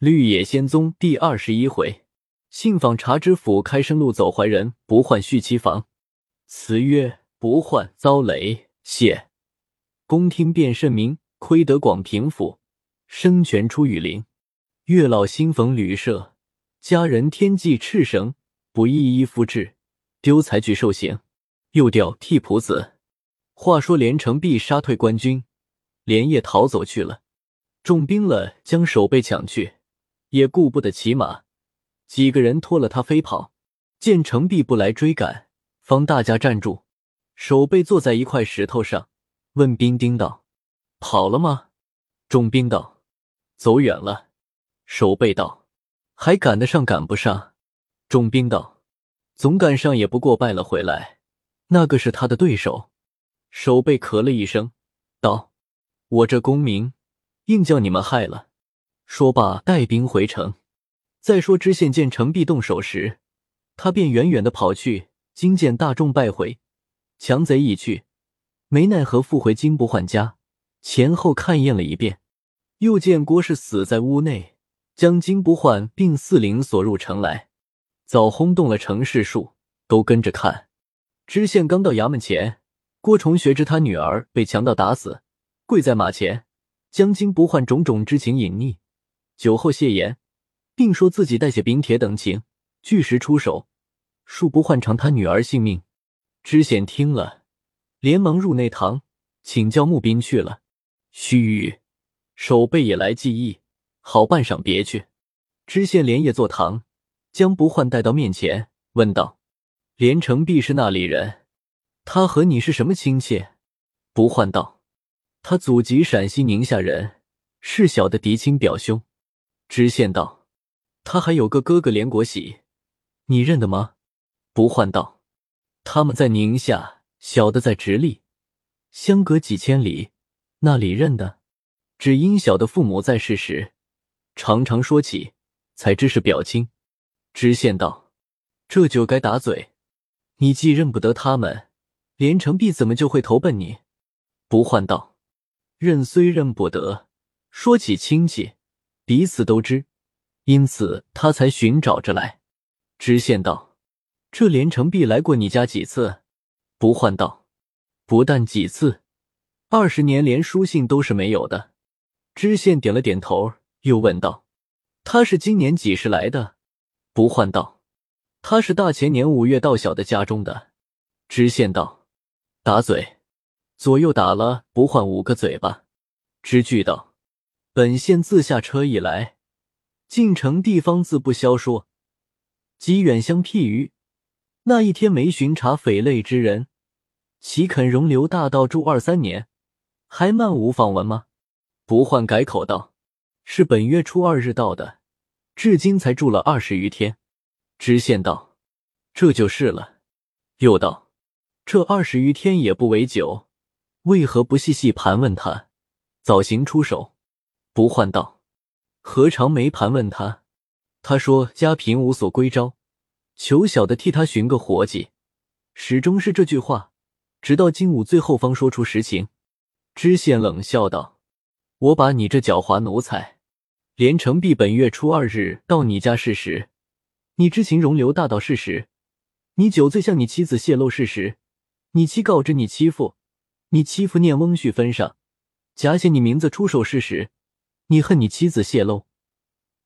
绿野仙踪第二十一回，信访茶知府开生路走怀人，不换续期房。词曰：不换遭雷，谢宫听便甚明，亏得广平府，生权出羽林。月老新逢旅社，佳人天际赤绳，不一一复制，丢才具受刑。又调替仆子。话说连城璧杀退官军，连夜逃走去了。重兵了，将守备抢去。也顾不得骑马，几个人拖了他飞跑。见程璧不来追赶，方大家站住。守备坐在一块石头上，问兵丁道：“跑了吗？”众兵道：“走远了。”守备道：“还赶得上赶不上？”众兵道：“总赶上也不过败了回来。那个是他的对手。”守备咳了一声，道：“我这功名，硬叫你们害了。”说罢，带兵回城。再说知县见程璧动手时，他便远远的跑去。今见大众败回，强贼已去，没奈何，复回金不换家，前后看验了一遍，又见郭氏死在屋内，将金不换并四邻锁入城来，早轰动了城市数，都跟着看。知县刚到衙门前，郭崇学知他女儿被强盗打死，跪在马前，将金不换种种之情隐匿。酒后谢言，并说自己代写禀帖等情，据实出手，恕不换偿他女儿性命。知县听了，连忙入内堂，请教募兵去了。须臾，守备也来记忆，好半晌别去。知县连夜坐堂，将不换带到面前，问道：“连城璧是那里人？他和你是什么亲戚？”不换道：“他祖籍陕西宁夏人，是小的嫡亲表兄。”知县道：“他还有个哥哥连国喜，你认得吗？”不换道：“他们在宁夏，小的在直隶，相隔几千里，那里认得？只因小的父母在世时，常常说起，才知是表亲。”知县道：“这就该打嘴。你既认不得他们，连城璧怎么就会投奔你？”不换道：“认虽认不得，说起亲戚。”彼此都知，因此他才寻找着来。知县道：“这连城璧来过你家几次？”不换道：“不但几次，二十年连书信都是没有的。”知县点了点头，又问道：“他是今年几时来的？”不换道：“他是大前年五月到小的家中的。”知县道：“打嘴，左右打了不换五个嘴巴。”知句道。本县自下车以来，进城地方自不消说，及远乡僻隅，那一天没巡查匪类之人，岂肯容留大道住二三年，还漫无访闻吗？不换改口道：“是本月初二日到的，至今才住了二十余天。”知县道：“这就是了。”又道：“这二十余天也不为久，为何不细细盘问他，早行出手？”不换道，何尝没盘问他？他说家贫无所归招，求小的替他寻个活计，始终是这句话。直到金武最后方说出实情。知县冷笑道：“我把你这狡猾奴才，连城璧本月初二日到你家事实，你知情容留大道事实，你酒醉向你妻子泄露事实，你妻告知你妻父，你妻父念翁婿分上，假写你名字出手事实。”你恨你妻子泄露，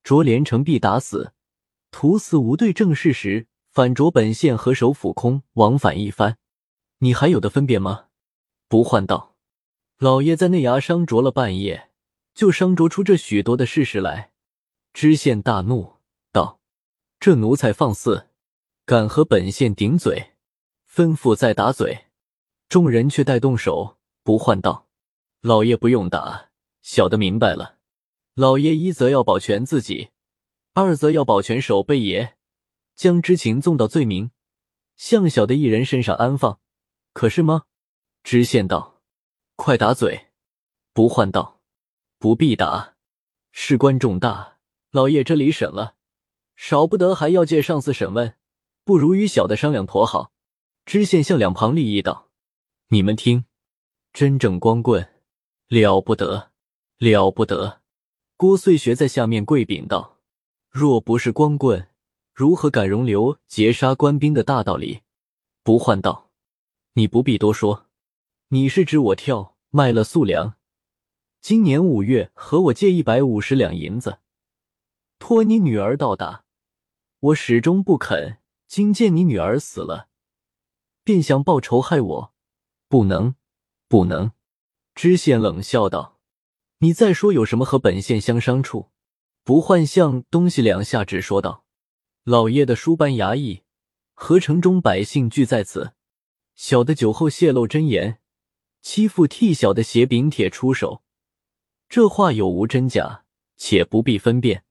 着连城璧打死，徒死无对证事实，反着本县和首府空往返一番，你还有的分辨吗？不换道，老爷在内衙商酌了半夜，就商酌出这许多的事实来。知县大怒道：“这奴才放肆，敢和本县顶嘴！”吩咐再打嘴，众人却待动手。不换道：“老爷不用打，小的明白了。”老爷一则要保全自己，二则要保全守备爷，将知情纵到罪名，向小的一人身上安放，可是吗？知县道：“快打嘴！”不换道：“不必打，事关重大，老爷这里审了，少不得还要借上司审问，不如与小的商量妥好。”知县向两旁立议道：“你们听，真正光棍，了不得，了不得。”郭遂学在下面跪禀道：“若不是光棍，如何敢容留劫杀官兵的大道理？”不换道：“你不必多说，你是指我跳卖了素粮，今年五月和我借一百五十两银子，托你女儿到达，我始终不肯。今见你女儿死了，便想报仇害我，不能，不能。”知县冷笑道：“你再说有什么和本县相商处？”不换相东西两下只说道：“老爷的书班衙役和城中百姓俱在此，小的酒后泄露真言，欺负替小的携丙帖出手，这话有无真假，且不必分辨，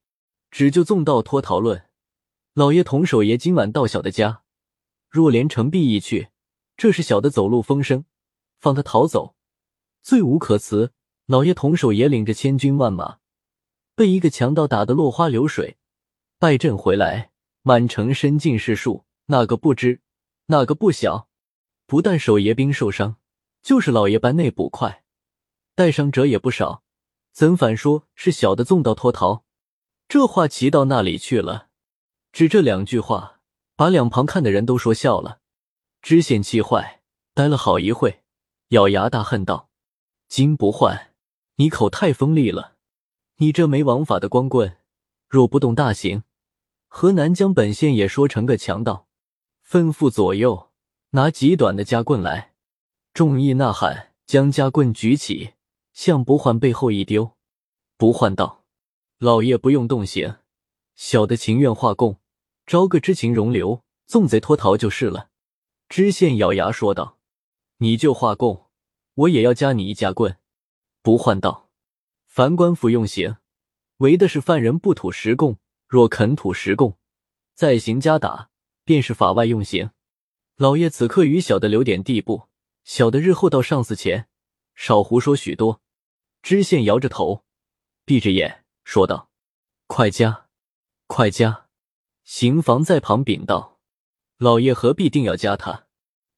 只就纵道脱逃论。老爷同守爷今晚到小的家，若连城壁一去，这是小的走漏风声，放他逃走。”罪无可辞，老爷同守爷领着千军万马，被一个强盗打得落花流水，败阵回来，满城身尽是数，哪个不知，哪个不晓？不但守爷兵受伤，就是老爷班内捕快，带伤者也不少，怎反说是小的纵道脱逃？这话骑到那里去了？只这两句话，把两旁看的人都说笑了。知县气坏，呆了好一会，咬牙大恨道。金不换，你口太锋利了！你这没王法的光棍，若不动大刑，河南将本县也说成个强盗。吩咐左右拿极短的夹棍来。众议呐喊，将夹棍举起，向不换背后一丢。不换道：“老爷不用动刑，小的情愿画供，招个知情容留，纵贼脱逃就是了。”知县咬牙说道：“你就画供。”我也要加你一夹棍，不换道。凡官府用刑，为的是犯人不吐实供，若肯吐实供，再行加打，便是法外用刑。老爷此刻与小的留点地步，小的日后到上司前，少胡说许多。知县摇着头，闭着眼说道：“快加，快加！”刑房在旁禀道：“老爷何必定要加他？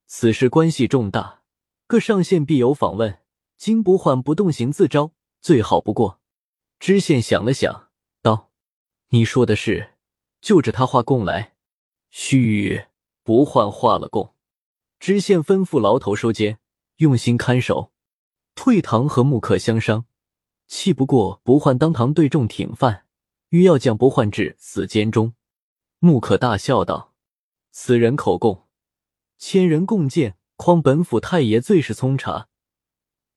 此事关系重大。”各上县必有访问，金不换不动刑自招，最好不过。知县想了想，道：“你说的是，就着他画供来。”须臾不换画了供。知县吩咐牢头收监，用心看守。退堂和木刻相商，气不过不换当堂对众挺犯，欲要将不换至死监中。木刻大笑道：“此人口供，千人共见。”况本府太爷最是聪察，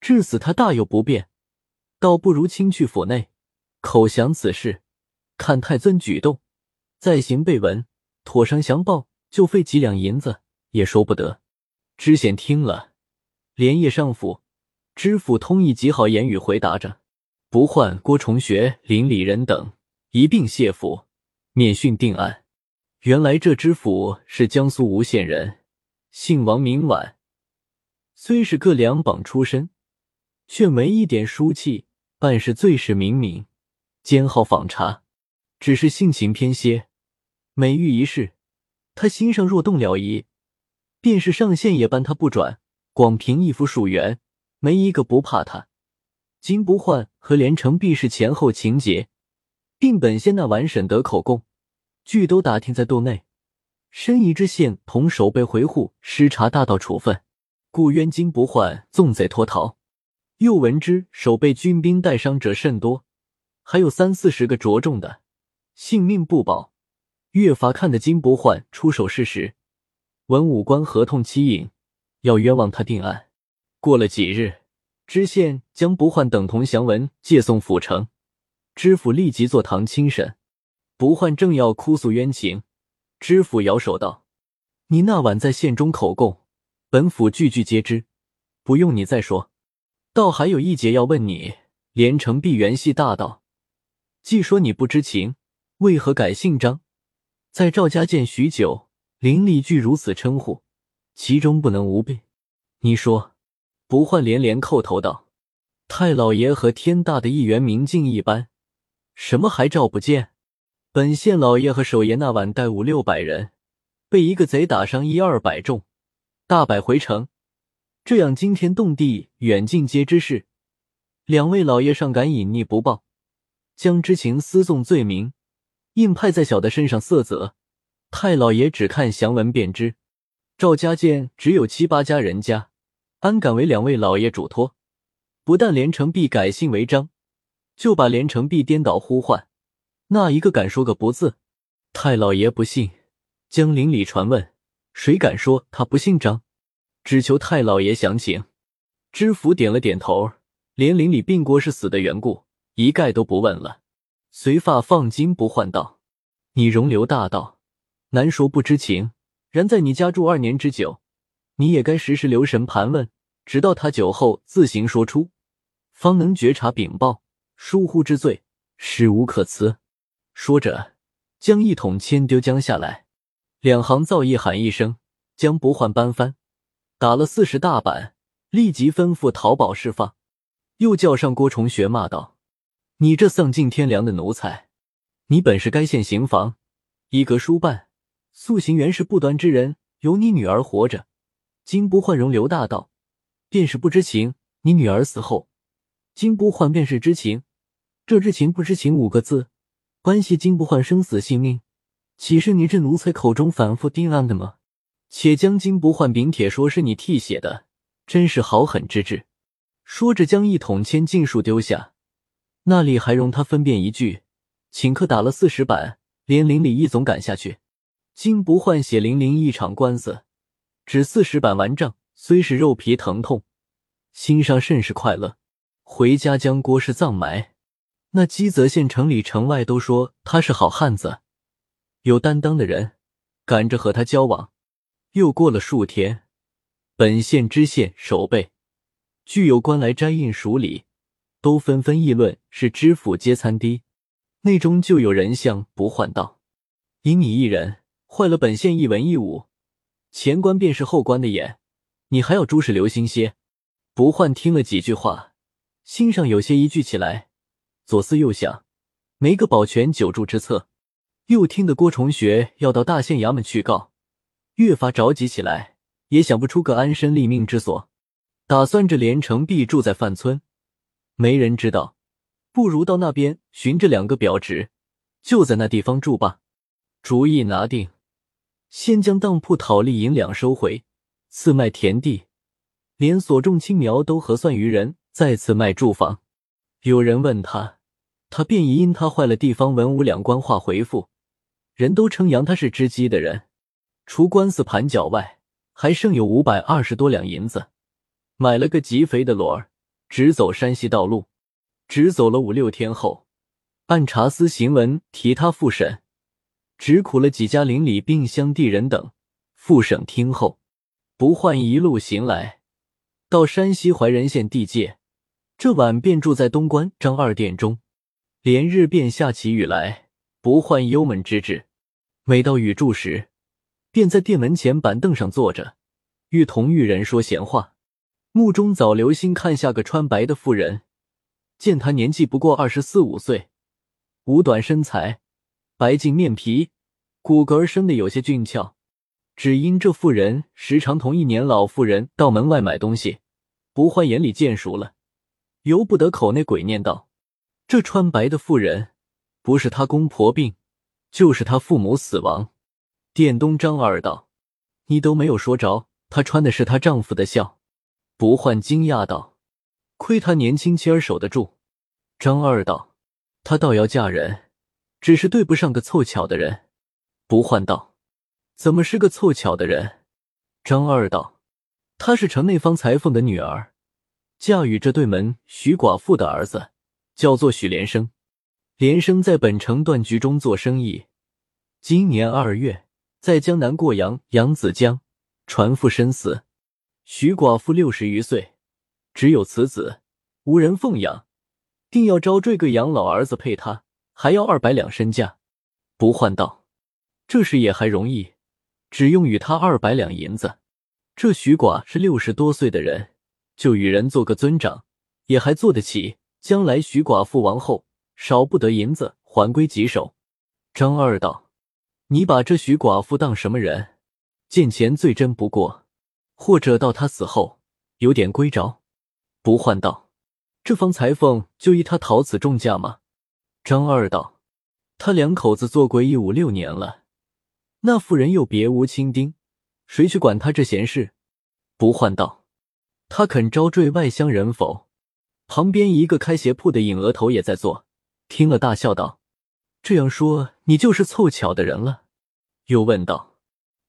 至死他大有不便，倒不如亲去府内口详此事，看太尊举动，再行备文，妥上详报，就费几两银子也说不得。知县听了，连夜上府，知府通意极好言语回答着，不换郭重学、林里人等一并谢府，免讯定案。原来这知府是江苏吴县人。姓王名婉，虽是个两榜出身，却没一点书气，办事最是明明，兼好访查，只是性情偏些。每遇一事，他心上若动了疑，便是上县也搬他不转。广凭一副数员，没一个不怕他。金不换和连城必是前后情节，并本县那完审得口供，俱都打听在肚内。申遗知县同守备回护失察大盗处分，故冤金不换，纵贼脱逃。又闻之守备军兵带伤者甚多，还有三四十个着重的，性命不保。越发看得金不换出手事实，文武官合同欺隐，要冤枉他定案。过了几日，知县将不换等同降文借送府城，知府立即坐堂亲审。不换正要哭诉冤情。知府摇手道：“你那晚在县中口供，本府句句皆知，不用你再说。倒还有一节要问你：连城碧园系大盗，既说你不知情，为何改姓张？在赵家见许久，邻里俱如此称呼，其中不能无备。你说？”不换连连叩头道：“太老爷和天大的一员明镜一般，什么还照不见？”本县老爷和守爷那晚带五六百人，被一个贼打伤一二百重，大摆回城，这样惊天动地、远近皆知事。两位老爷尚敢隐匿不报，将知情私送罪名硬派在小的身上色泽。太老爷只看详文便知。赵家见只有七八家人家，安敢为两位老爷嘱托？不但连城璧改姓为张，就把连城璧颠倒呼唤，那一个敢说个不字？太老爷不信，将邻里传问，谁敢说他不姓张？只求太老爷详情。知府点了点头，连邻里病国是死的缘故，一概都不问了。随发放金不换道：“你容留大道，难说不知情。”然在你家住二年之久，你也该时时留神盘问，直到他酒后自行说出，方能觉察禀报。疏忽之罪，实无可辞。说着，将一桶铅丢将下来，两行造诣喊一声，将不换搬翻，打了四十大板，立即吩咐淘宝释放。又叫上郭崇学，骂道：“你这丧尽天良的奴才，你本是该县刑房一格书办。”素行原是不端之人，有你女儿活着，金不换容留大道，便是不知情；你女儿死后，金不换便是知情。这知情不知情五个字，关系金不换生死性命，岂是你这奴才口中反复定案的吗？且将金不换禀帖说是你替写的，真是好狠之至。说着，将一桶铅尽数丢下，那里还容他分辨一句？请客打了四十板，连邻里一总赶下去。金不换血淋淋一场官司，只四十板完账，虽是肉皮疼痛，心上甚是快乐。回家将郭氏葬埋。那基泽县城里城外都说他是好汉子，有担当的人，赶着和他交往。又过了数天，本县知县、守备、具有官来摘印署理，都纷纷议论是知府接参低。内中就有人向不换道：“因你一人。”坏了本县一文一武，前官便是后官的眼，你还要诸事留心些。不换听了几句话，心上有些疑惧起来，左思右想，没个保全久住之策。又听得郭崇学要到大县衙门去告，越发着急起来，也想不出个安身立命之所。打算着连城必住在范村，没人知道，不如到那边寻着两个表侄，就在那地方住吧。主意拿定。先将当铺讨利银两收回，次卖田地，连所种青苗都核算于人，再次卖住房。有人问他，他便以因他坏了地方文武两官话回复。人都称扬他是知机的人。除官司盘缴外，还剩有五百二十多两银子，买了个极肥的骡儿，直走山西道路。只走了五六天后，按查司行文提他复审。只苦了几家邻里并乡地人等，复省听后，不换一路行来，到山西怀仁县地界，这晚便住在东关张二店中，连日便下起雨来，不换忧闷之至。每到雨住时，便在店门前板凳上坐着，与同狱人说闲话，目中早留心看下个穿白的妇人，见她年纪不过二十四五岁，五短身材。白净面皮，骨骼生的有些俊俏，只因这妇人时常同一年老妇人到门外买东西，不换眼里见熟了，由不得口内鬼念道：“这穿白的妇人，不是他公婆病，就是他父母死亡。”店东张二道：“你都没有说着，她穿的是她丈夫的孝。”不换惊讶道：“亏她年轻妻儿守得住。”张二道：“她倒要嫁人。”只是对不上个凑巧的人，不换道，怎么是个凑巧的人？张二道，她是城内方裁缝的女儿，嫁与这对门徐寡妇的儿子，叫做许连生。连生在本城断局中做生意，今年二月在江南过阳扬子江，船夫身死。徐寡妇六十余岁，只有此子，无人奉养，定要招赘个养老儿子配他。还要二百两身价，不换道，这事也还容易，只用与他二百两银子。这徐寡是六十多岁的人，就与人做个尊长，也还做得起。将来徐寡妇亡后，少不得银子还归己手。张二道，你把这徐寡妇当什么人？见钱最真不过，或者到他死后有点归着。不换道，这方裁缝就依他陶瓷重价吗？张二道：“他两口子做鬼已五六年了，那妇人又别无亲丁，谁去管他这闲事？”不换道：“他肯招赘外乡人否？”旁边一个开鞋铺的影额头也在做，听了大笑道：“这样说，你就是凑巧的人了。”又问道：“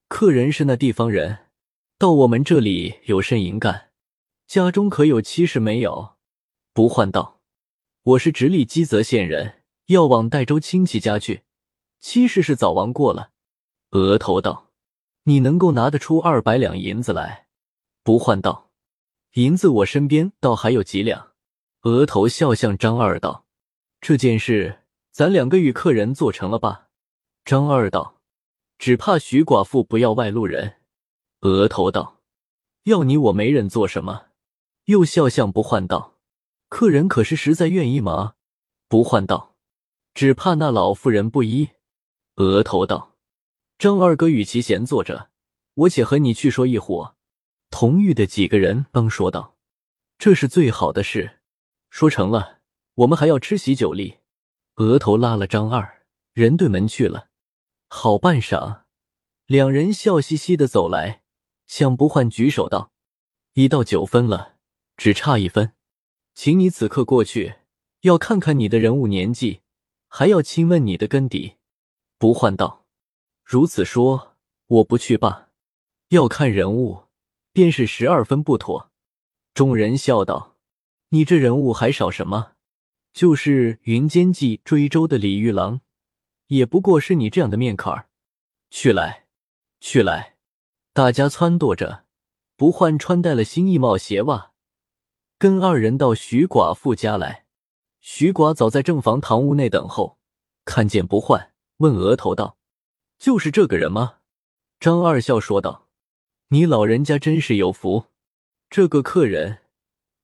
客人是那地方人，到我们这里有甚营干？家中可有妻室没有？”不换道：“我是直隶基泽县人。”要往代州亲戚家去，妻室是早亡过了。额头道：“你能够拿得出二百两银子来？”不换道：“银子我身边倒还有几两。”额头笑向张二道：“这件事咱两个与客人做成了吧？”张二道：“只怕徐寡妇不要外路人。”额头道：“要你我媒人做什么？”又笑向不换道：“客人可是实在愿意吗？”不换道。只怕那老妇人不依。额头道：“张二哥与其闲坐着，我且和你去说一伙。”同狱的几个人帮说道：“这是最好的事，说成了，我们还要吃喜酒礼。”额头拉了张二人对门去了。好半晌，两人笑嘻嘻的走来，向不换举手道：“一到九分了，只差一分，请你此刻过去，要看看你的人物年纪。”还要亲问你的根底，不换道。如此说，我不去罢。要看人物，便是十二分不妥。众人笑道：“你这人物还少什么？就是云间记追舟的李玉郎，也不过是你这样的面坎儿。”去来，去来！大家撺掇着，不换穿戴了新衣帽鞋袜，跟二人到徐寡妇家来。徐寡早在正房堂屋内等候，看见不换，问额头道：“就是这个人吗？”张二笑说道：“你老人家真是有福，这个客人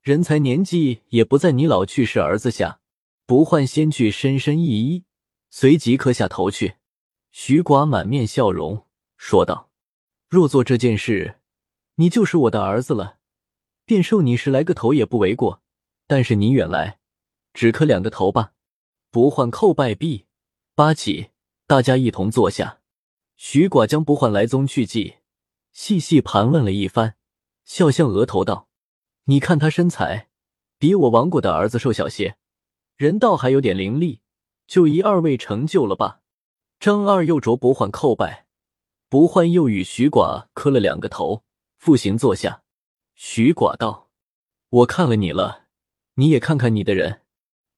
人才年纪也不在你老去世儿子下。”不换先去深深一揖，随即磕下头去。徐寡满面笑容说道：“若做这件事，你就是我的儿子了，便受你十来个头也不为过。但是你远来。”只磕两个头吧，不换叩拜毕，八起，大家一同坐下。徐寡将不换来宗去迹细细盘问了一番，笑向额头道：“你看他身材，比我亡过的儿子瘦小些，人倒还有点灵力，就一二位成就了吧。”张二又着不换叩拜，不换又与徐寡磕了两个头，复行坐下。徐寡道：“我看了你了，你也看看你的人。”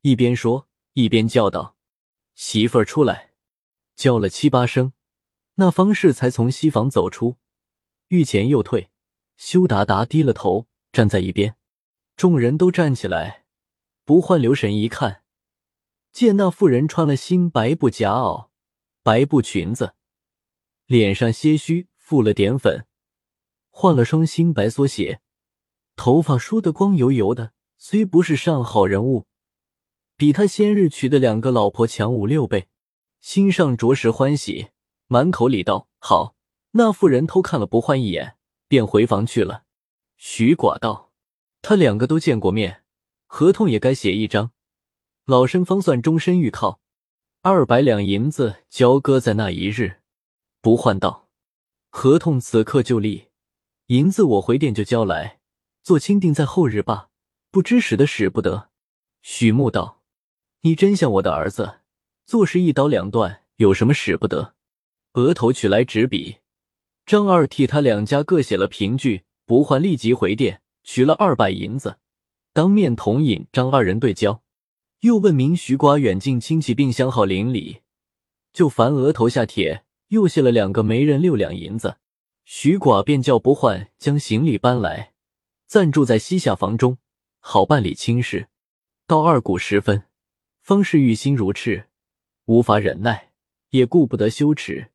一边说一边叫道：“媳妇儿出来！”叫了七八声，那方氏才从西房走出，欲前又退，羞答答低了头站在一边。众人都站起来，不换留神一看，见那妇人穿了新白布夹袄、白布裙子，脸上些许覆了点粉，换了双新白缩鞋，头发梳得光油油的，虽不是上好人物。比他先日娶的两个老婆强五六倍，心上着实欢喜，满口里道：“好。”那妇人偷看了不换一眼，便回房去了。徐寡道：“他两个都见过面，合同也该写一张，老身方算终身预靠。二百两银子交割在那一日。”不换道：“合同此刻就立，银子我回店就交来，做清定在后日罢。不知使得使不得。”许木道。你真像我的儿子，做事一刀两断，有什么使不得？额头取来纸笔，张二替他两家各写了凭据，不换立即回电，取了二百银子，当面同尹张二人对交，又问明徐寡远近亲戚并相好邻里，就凡额头下帖，又卸了两个媒人六两银子，徐寡便叫不换将行李搬来，暂住在西下房中，好办理亲事。到二鼓时分。方氏欲心如赤，无法忍耐，也顾不得羞耻，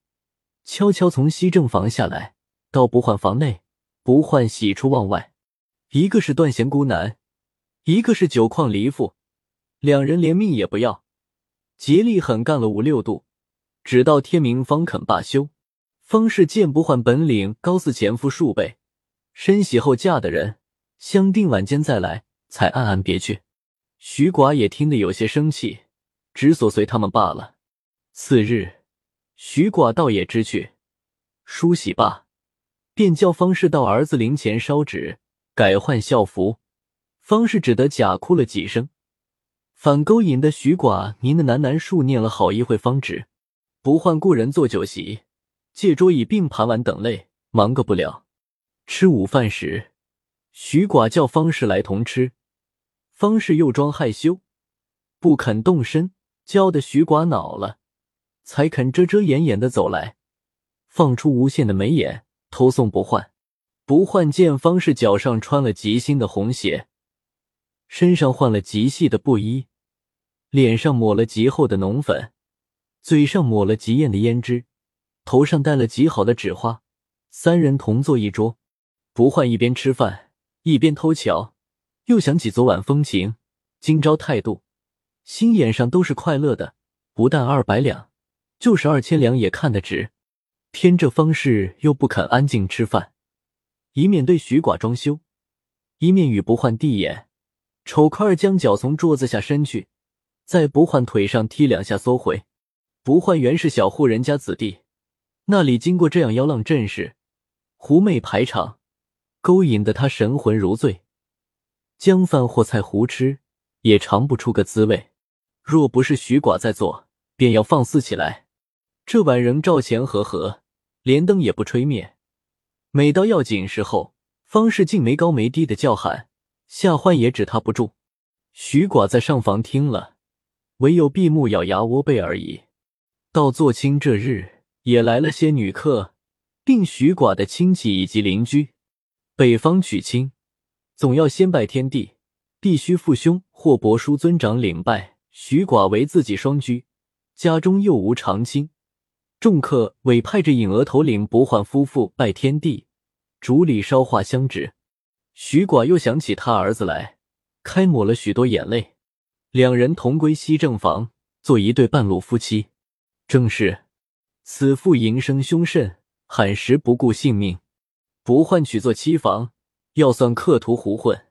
悄悄从西正房下来，到不换房内，不换喜出望外。一个是断弦孤男，一个是酒矿离妇，两人连命也不要，竭力狠干了五六度，直到天明方肯罢休。方氏见不换本领高似前夫数倍，身喜后嫁的人，相定晚间再来，才暗暗别去。徐寡也听得有些生气，只所随他们罢了。次日，徐寡倒也知趣，梳洗罢，便叫方士到儿子灵前烧纸，改换校服。方士只得假哭了几声，反勾引的徐寡您的喃喃数念了好一会方止。不换故人做酒席，借桌椅并盘碗等类，忙个不了。吃午饭时，徐寡叫方士来同吃，方士又装害羞，不肯动身，叫得徐寡恼了，才肯遮遮掩掩的走来，放出无限的眉眼，偷送不换。不换见方是脚上穿了极新的红鞋。身上换了极细的布衣，脸上抹了极厚的浓粉，嘴上抹了极艳的胭脂，头上戴了极好的纸花。三人同坐一桌，不换一边吃饭一边偷瞧，又想起昨晚风情，今朝态度，心眼上都是快乐的。不但二百两，就是二千两也看得值。偏这方士又不肯安静吃饭，一面对徐寡装修，一面与不换递眼。丑块儿将脚从桌子下伸去，在不换腿上踢两下，缩回。不换原是小户人家子弟，那里经过这样妖浪阵势、狐媚排场，勾引得他神魂如醉，将饭或菜胡吃，也尝不出个滋味。若不是徐寡在做，便要放肆起来。这晚仍照前和和，连灯也不吹灭。每到要紧时候，方士竟没高没低的叫喊。夏欢也止他不住，徐寡在上房听了，唯有闭目咬牙窝背而已。到做亲这日，也来了些女客，并徐寡的亲戚以及邻居。北方娶亲，总要先拜天地，必须父兄或伯叔尊长领拜。徐寡为自己双居，家中又无长亲，众客委派着引额头领不换夫妇拜天地，主礼烧化香纸。徐寡又想起他儿子来，开抹了许多眼泪。两人同归西正房，做一对半路夫妻。正是此妇淫生凶甚，罕时不顾性命。不换娶做妻房，要算客途胡混。